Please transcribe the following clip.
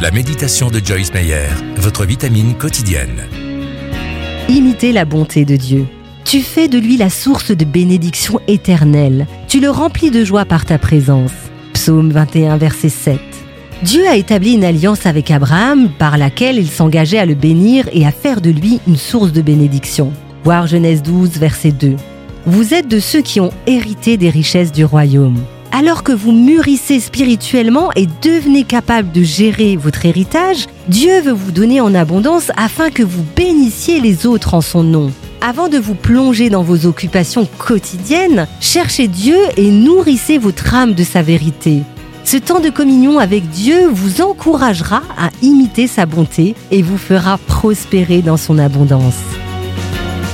La méditation de Joyce Meyer, votre vitamine quotidienne. Imiter la bonté de Dieu. Tu fais de lui la source de bénédiction éternelle. Tu le remplis de joie par ta présence. Psaume 21, verset 7. Dieu a établi une alliance avec Abraham par laquelle il s'engageait à le bénir et à faire de lui une source de bénédiction. Voir Genèse 12, verset 2. Vous êtes de ceux qui ont hérité des richesses du royaume alors que vous mûrissez spirituellement et devenez capable de gérer votre héritage, Dieu veut vous donner en abondance afin que vous bénissiez les autres en son nom. Avant de vous plonger dans vos occupations quotidiennes, cherchez Dieu et nourrissez votre âme de sa vérité. Ce temps de communion avec Dieu vous encouragera à imiter sa bonté et vous fera prospérer dans son abondance.